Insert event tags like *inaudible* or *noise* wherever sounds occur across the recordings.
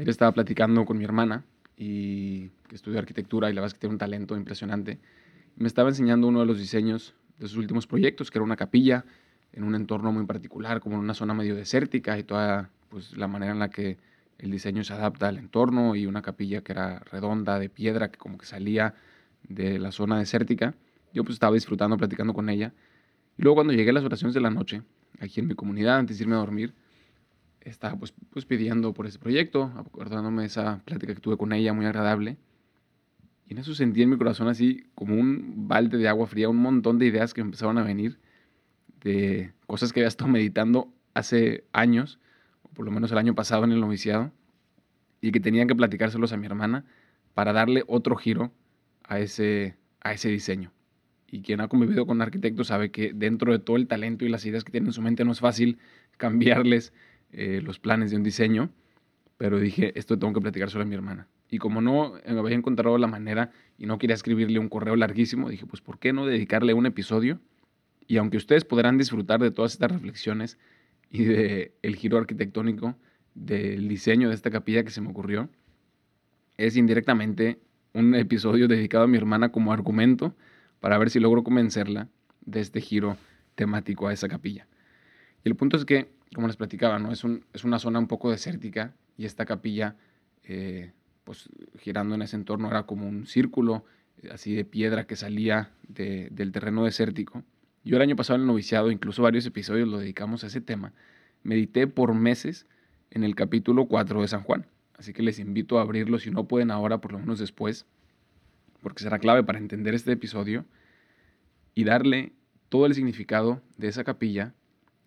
Ayer estaba platicando con mi hermana y que estudia arquitectura y la verdad es que tiene un talento impresionante. Me estaba enseñando uno de los diseños de sus últimos proyectos, que era una capilla en un entorno muy particular, como en una zona medio desértica y toda pues, la manera en la que el diseño se adapta al entorno y una capilla que era redonda, de piedra, que como que salía de la zona desértica. Yo pues estaba disfrutando, platicando con ella. Y luego cuando llegué a las oraciones de la noche, aquí en mi comunidad, antes de irme a dormir, estaba pues, pues pidiendo por ese proyecto, acordándome de esa plática que tuve con ella, muy agradable. Y en eso sentí en mi corazón así como un balde de agua fría, un montón de ideas que empezaron a venir de cosas que había estado meditando hace años, o por lo menos el año pasado en el noviciado, y que tenían que platicárselos a mi hermana para darle otro giro a ese, a ese diseño. Y quien ha convivido con arquitectos sabe que dentro de todo el talento y las ideas que tienen en su mente no es fácil cambiarles eh, los planes de un diseño, pero dije, esto tengo que platicar solo a mi hermana. Y como no me había encontrado la manera y no quería escribirle un correo larguísimo, dije, pues ¿por qué no dedicarle un episodio? Y aunque ustedes podrán disfrutar de todas estas reflexiones y del el giro arquitectónico del diseño de esta capilla que se me ocurrió, es indirectamente un episodio dedicado a mi hermana como argumento para ver si logro convencerla de este giro temático a esa capilla. Y el punto es que como les platicaba, ¿no? Es, un, es una zona un poco desértica y esta capilla, eh, pues girando en ese entorno, era como un círculo eh, así de piedra que salía del terreno desértico. Yo el año pasado en el noviciado, incluso varios episodios lo dedicamos a ese tema, medité por meses en el capítulo 4 de San Juan. Así que les invito a abrirlo, si no pueden ahora, por lo menos después, porque será clave para entender este episodio y darle todo el significado de esa capilla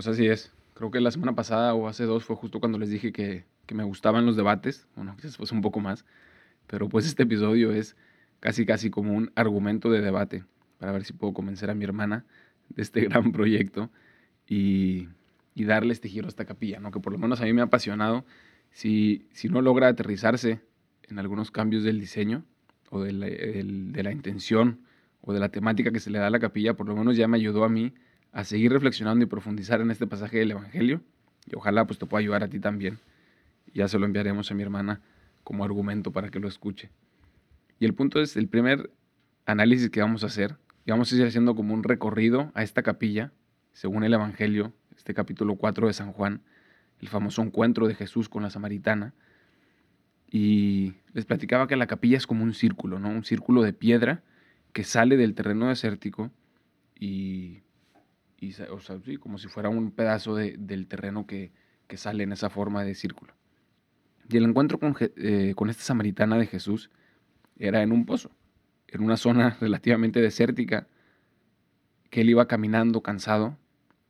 Pues así es. Creo que la semana pasada o hace dos fue justo cuando les dije que, me gustaban los debates. Bueno, quizás fue un poco más. Pero pues este episodio es casi casi como un argumento de debate para ver si puedo convencer a mi hermana de este *laughs* gran proyecto y, darle este giro a esta capilla, ¿no? que por lo menos a mí me ha apasionado. Si, si no logra aterrizarse en algunos cambios del diseño o de de la intención o de la temática que se le da a la capilla, por lo menos ya me ayudó a mí a seguir reflexionando y profundizar en este pasaje del Evangelio. Y ojalá pues te pueda ayudar a ti también. Ya se lo enviaremos a mi hermana como argumento para que lo escuche. Y el punto es el primer análisis que vamos a hacer. Y vamos a ir haciendo como un recorrido a esta capilla, según el Evangelio, este capítulo 4 de San Juan, el famoso encuentro de Jesús con la samaritana. Y les platicaba que la capilla es como un círculo, ¿no? Un círculo de piedra que sale del terreno desértico y y, o sea, sí, como si fuera un pedazo de, del terreno que, que, sale en esa forma de círculo. Y el encuentro con, eh, con esta samaritana de Jesús era en un pozo, en una zona *laughs* relativamente desértica, que él iba caminando cansado,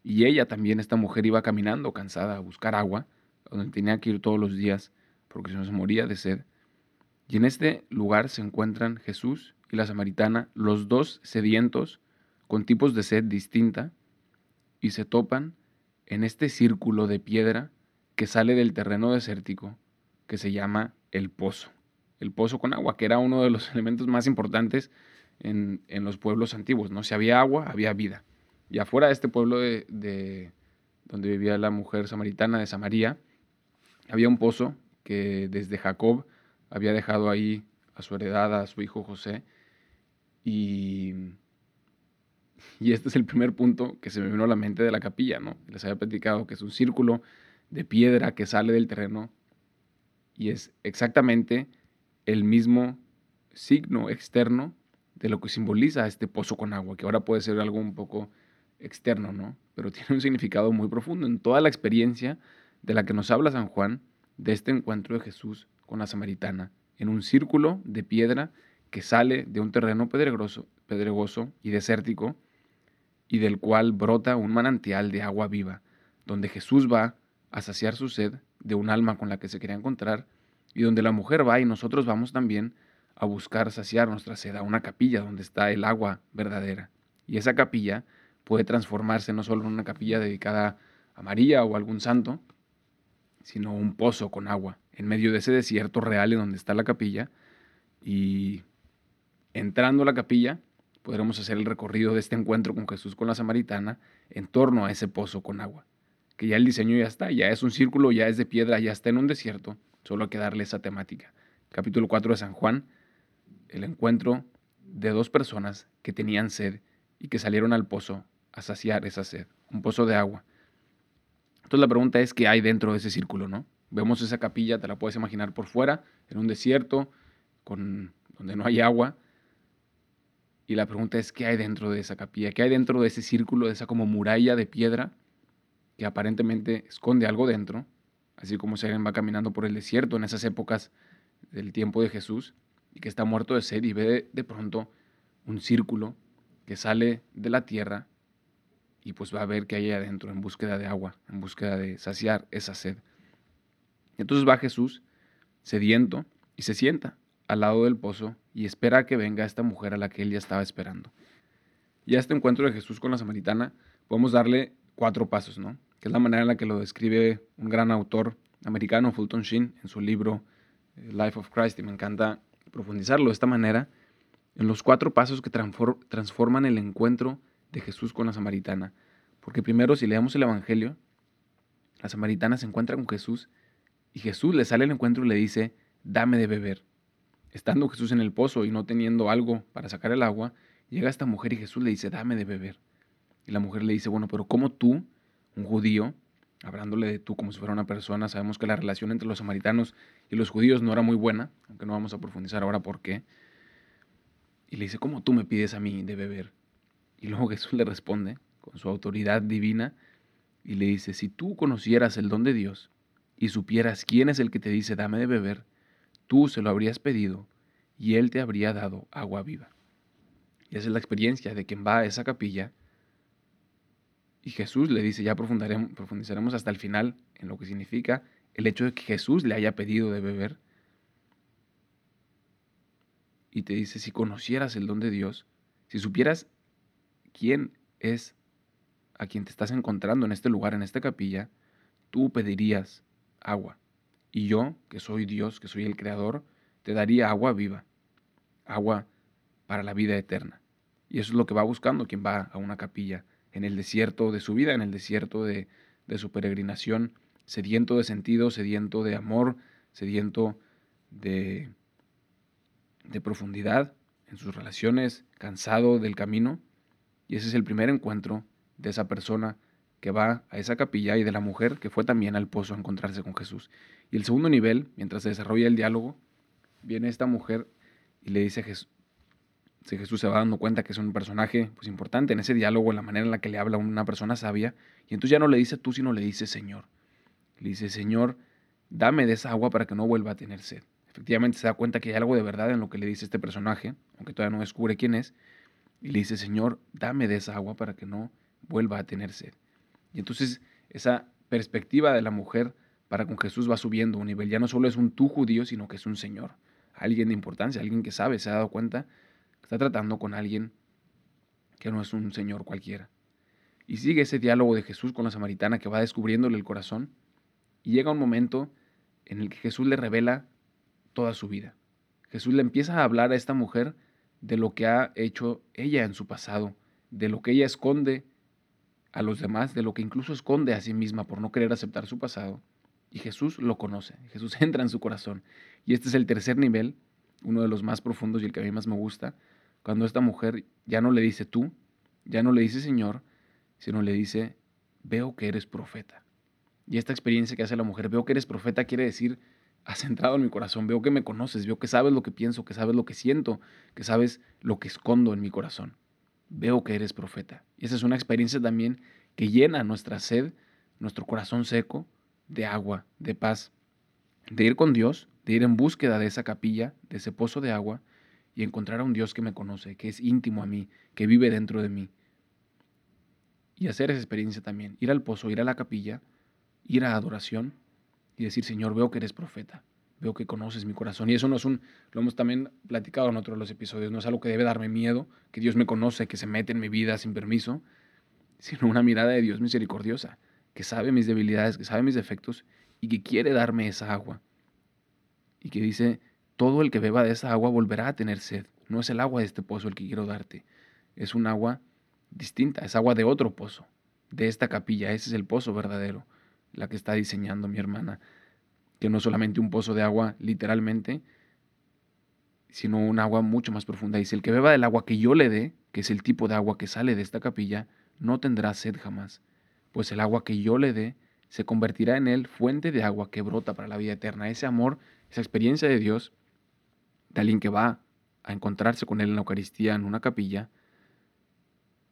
y ella también, esta mujer, iba caminando cansada a buscar agua, donde tenía que ir todos los días, porque se moría de sed. Y en este lugar se encuentran Jesús y la samaritana, los dos sedientos, con tipos de sed distinta, y se topan en este círculo de piedra que sale del terreno desértico que se llama el pozo. El pozo con agua, que era uno de los *laughs* elementos más importantes en, los pueblos antiguos. ¿no? Si había agua, había vida. Y afuera de este pueblo de, donde vivía la mujer samaritana de Samaría, había un pozo que desde Jacob había dejado ahí a su heredad, a su hijo José. Y *laughs* y este es el primer punto que se me vino a la mente de la capilla, ¿no? Les había platicado que es un círculo de piedra que sale del terreno y es exactamente el mismo signo externo de lo que simboliza este pozo con agua, que ahora puede ser algo un poco externo, ¿no? Pero *laughs* tiene un significado muy profundo en toda la experiencia de la que nos habla San Juan de este encuentro de Jesús con la samaritana, en un círculo de piedra que sale de un terreno pedregoso, pedregoso y desértico, y del cual brota un manantial de agua viva, donde Jesús va a saciar su sed de un alma con la que se quería encontrar, y donde la mujer va y nosotros vamos también a buscar saciar nuestra sed a una capilla donde está el agua verdadera. Y esa capilla puede transformarse no solo en una capilla dedicada a María o a algún santo, sino un pozo con agua en medio de ese desierto real en donde está la capilla. Y entrando a la capilla, podremos hacer el recorrido de este encuentro con Jesús con la samaritana en torno a ese pozo con agua. Que ya el diseño ya está, ya es un círculo, ya es de piedra, ya está en un desierto, solo hay que darle esa temática. Capítulo 4 de San Juan, el encuentro de dos personas que tenían sed y que salieron al pozo a saciar esa sed, un pozo de agua. Entonces la pregunta es qué hay dentro de ese círculo, ¿no? Vemos esa capilla, te la puedes imaginar por fuera, en un desierto, con, donde no hay agua. Y la pregunta es qué hay dentro de esa capilla, qué hay dentro de ese círculo, de esa como muralla de piedra que aparentemente esconde algo dentro, así como se va caminando por el desierto en esas épocas del tiempo de Jesús y que está muerto de sed y ve de pronto un círculo que sale de la tierra y pues va a ver que hay adentro en búsqueda de agua, en búsqueda de saciar esa sed. Entonces va Jesús sediento y se sienta al lado del pozo y espera a que venga esta mujer a la que él ya estaba esperando. Y a este encuentro de Jesús con la samaritana podemos darle cuatro pasos, ¿no? Que es la manera en la que lo describe un gran autor americano, Fulton Sheen, en su libro eh, Life of Christ, y me encanta profundizarlo de esta manera, en los cuatro pasos que transforman el encuentro de Jesús con la samaritana. Porque primero, si leemos el Evangelio, la samaritana se encuentra con Jesús y Jesús le sale al encuentro y le dice, dame de beber. Estando Jesús en el pozo y no teniendo algo para sacar el agua, llega esta mujer y Jesús le dice, dame de beber. Y la mujer le dice, bueno, pero ¿cómo tú, un judío, hablándole de tú como si fuera una persona, sabemos que la relación entre los samaritanos y los judíos no era muy buena, aunque no vamos a profundizar ahora por qué. Y le dice, ¿cómo tú me pides a mí de beber? Y luego *laughs* Jesús le responde con su autoridad divina y le dice, si tú conocieras el don de Dios y supieras quién es el que te dice dame de beber, tú se lo habrías pedido y él te habría dado agua viva. Y esa es la experiencia de quien va a esa capilla y Jesús le dice, ya profundizaremos hasta el final en lo que significa el hecho de que Jesús le haya pedido de beber. Y te dice, si conocieras el don de Dios, si supieras quién es a quien te estás encontrando en este lugar, en esta capilla, tú pedirías agua. Y yo, que soy Dios, que soy el Creador, te daría agua viva, agua para la vida eterna. Y eso es lo que va buscando quien va a una capilla en el desierto de su vida, en el desierto de, su peregrinación, sediento de sentido, sediento de amor, sediento de, de profundidad en sus relaciones, cansado del camino y ese es el primer encuentro de esa persona que va a esa capilla y de la mujer que fue también al pozo a encontrarse con Jesús. Y el segundo nivel, mientras se desarrolla el diálogo, viene esta mujer y le dice a Jesús, si Jesús se va dando cuenta que es un personaje pues, importante en ese diálogo, en la manera en la que le habla una persona sabia, y entonces ya no le dice tú, sino le dice Señor. Le dice, Señor, dame de esa agua para que no vuelva a tener sed. Efectivamente se da cuenta que hay algo de verdad en lo que le dice este personaje, aunque todavía no descubre quién es, y le dice, Señor, dame de esa agua para que no vuelva a tener sed. Y entonces esa perspectiva de la mujer para con Jesús va subiendo un nivel. Ya no solo es un tú judío, sino que es un Señor, alguien de importancia, alguien que sabe, se ha dado cuenta está tratando con alguien que no es un Señor cualquiera. Y sigue ese diálogo de Jesús con la samaritana que va descubriéndole el corazón. Y llega un momento en el que Jesús le revela toda su vida. Jesús le empieza a hablar a esta mujer de lo que ha hecho ella en su pasado, de lo que ella esconde a los demás, de lo que incluso esconde a sí misma por no querer aceptar su pasado. Y Jesús lo conoce, Jesús *laughs* entra en su corazón. Y este es el tercer nivel, uno de los más profundos y el que a mí más me gusta, cuando esta mujer ya no le dice tú, ya no le dice Señor, sino le dice, veo que eres profeta. Y esta experiencia que hace la mujer, veo que eres profeta, quiere decir, has entrado en mi corazón, veo que me conoces, veo que sabes lo que pienso, que sabes lo que siento, que sabes lo que escondo en mi corazón. Veo que eres profeta. Y esa es una experiencia también que llena nuestra sed, nuestro corazón seco, de agua, de paz, de ir con Dios, de ir en búsqueda de esa capilla, de ese pozo de agua, y encontrar a un Dios que me conoce, que es íntimo a mí, que vive dentro de mí. Y hacer esa experiencia también, ir al pozo, ir a la capilla, ir a adoración y decir, Señor, veo que eres profeta, veo que conoces mi corazón. Y eso no es un, lo hemos también platicado en otros los episodios, no es algo que debe darme miedo, que Dios me conoce, que se mete en mi vida sin permiso, sino una mirada de Dios misericordiosa, que sabe mis debilidades, que sabe mis defectos y que quiere darme esa agua. Y que dice, todo el que beba de esa agua volverá a tener sed. No es el agua de este pozo el que quiero darte, es un agua distinta, es agua de otro pozo, de esta capilla, ese es el pozo verdadero, la que está diseñando mi hermana, que no es solamente un pozo de agua literalmente, sino un agua mucho más profunda. Dice, el que beba del agua que yo le dé, que es el tipo de agua que sale de esta capilla, no tendrá sed jamás, pues el agua que yo le dé se convertirá en él fuente de agua que brota para la vida eterna. Ese amor, esa experiencia de Dios, de alguien que va a encontrarse con él en la Eucaristía, en una capilla,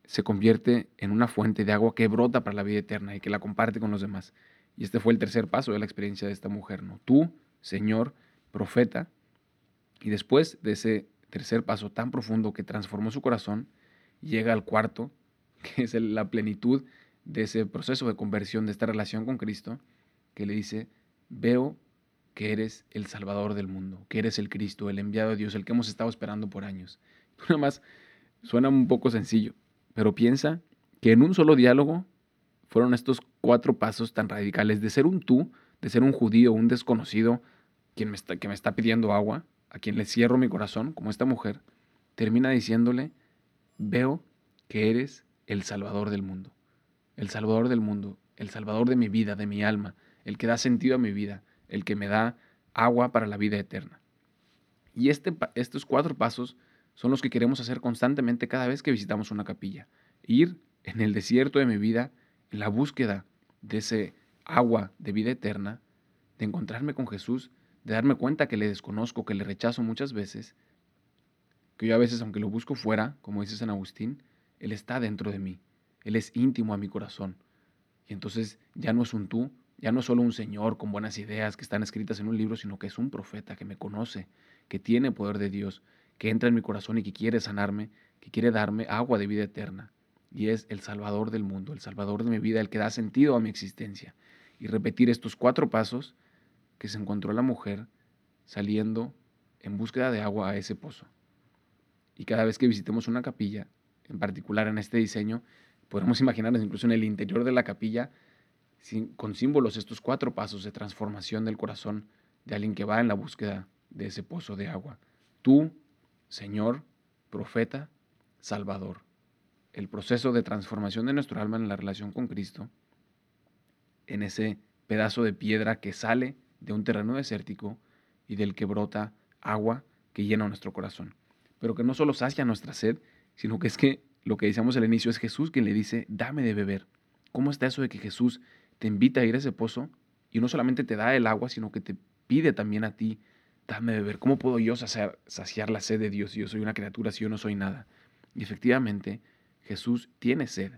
se convierte en una fuente de agua que brota para la vida eterna y que la comparte con los demás. Y este fue el tercer paso de la experiencia de esta mujer, ¿no? Tú, Señor, profeta, y después de ese tercer paso tan profundo que transformó su corazón, llega al cuarto, *laughs* que es la plenitud de ese proceso de conversión, de esta relación con Cristo, que le dice, veo que eres el Salvador del mundo, que eres el Cristo, el enviado de Dios, el que hemos estado esperando por años. *laughs* Nada más suena un poco sencillo, pero piensa que en un solo diálogo fueron estos cuatro pasos tan radicales de ser un tú, de ser un judío, un desconocido, quien me está, que me está pidiendo agua, a quien le cierro mi corazón, como esta mujer, termina diciéndole, veo que eres el Salvador del mundo, el Salvador del mundo, el Salvador de mi vida, de mi alma, el que da sentido a mi vida, el que me da agua para la vida eterna. Y este, estos cuatro pasos son los que queremos hacer constantemente cada vez que visitamos una capilla. Ir en el desierto de mi vida, la búsqueda de ese agua de vida eterna, de encontrarme con Jesús, de darme cuenta que le desconozco, que le rechazo muchas veces, que yo a veces, aunque lo busco fuera, como dice San Agustín, él está dentro de mí. Él es íntimo a mi corazón. Y entonces ya no es un tú, ya no es solo un Señor con buenas ideas que están escritas en un libro, sino que es un profeta que me conoce, que tiene poder de Dios, que entra en mi corazón y que quiere sanarme, que quiere darme agua de vida eterna. Y es el Salvador del mundo, el Salvador de mi vida, el que da sentido a mi existencia. Y repetir estos cuatro pasos que se encontró la mujer saliendo en búsqueda de agua a ese pozo. Y cada vez que visitemos una capilla, en particular en este diseño, podemos *laughs* imaginarnos incluso en el interior de la capilla, con símbolos, estos cuatro pasos de transformación del corazón de alguien que va en la búsqueda de ese pozo de agua. Tú, Señor, profeta, Salvador. El proceso de transformación de nuestro alma en la relación con Cristo, en ese pedazo de piedra que sale de un terreno desértico y del que brota agua que llena nuestro corazón. Pero que no solo sacia nuestra sed, sino que es que lo que decíamos al inicio es Jesús quien le dice, dame de beber. ¿Cómo está eso de que Jesús te invita a ir a ese pozo y no solamente te da el agua, sino que te pide también a ti, dame de beber? ¿Cómo puedo yo saciar, saciar la sed de Dios si yo soy una criatura, si yo no soy nada? Y efectivamente, Jesús tiene sed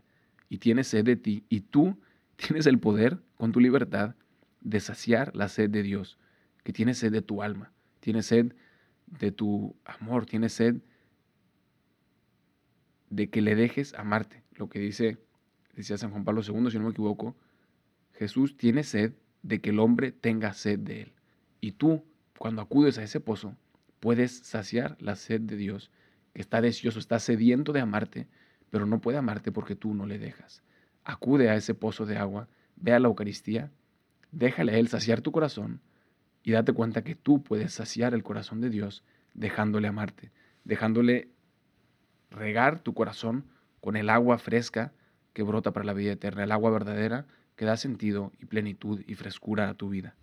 y tiene sed de ti y tú *laughs* tienes el poder con tu libertad de saciar la sed de Dios, que tiene sed de tu alma, tiene sed de tu amor, tiene sed de que le dejes amarte. Lo que dice, decía San Juan Pablo II, si no me equivoco, Jesús tiene sed de que el hombre tenga sed de él. Y tú, cuando acudes a ese pozo, puedes saciar la sed de Dios, que está deseoso, está sediento de amarte, pero no puede amarte porque tú no le dejas. Acude a ese pozo de agua, ve a la Eucaristía, déjale a Él saciar tu corazón y date cuenta que tú puedes saciar el corazón de Dios dejándole amarte, dejándole regar tu corazón con el agua fresca que brota para la vida eterna, el agua verdadera que da sentido y plenitud y frescura a tu vida.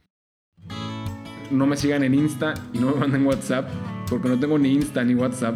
No me sigan en Insta y no me manden WhatsApp, porque no tengo ni Insta ni WhatsApp,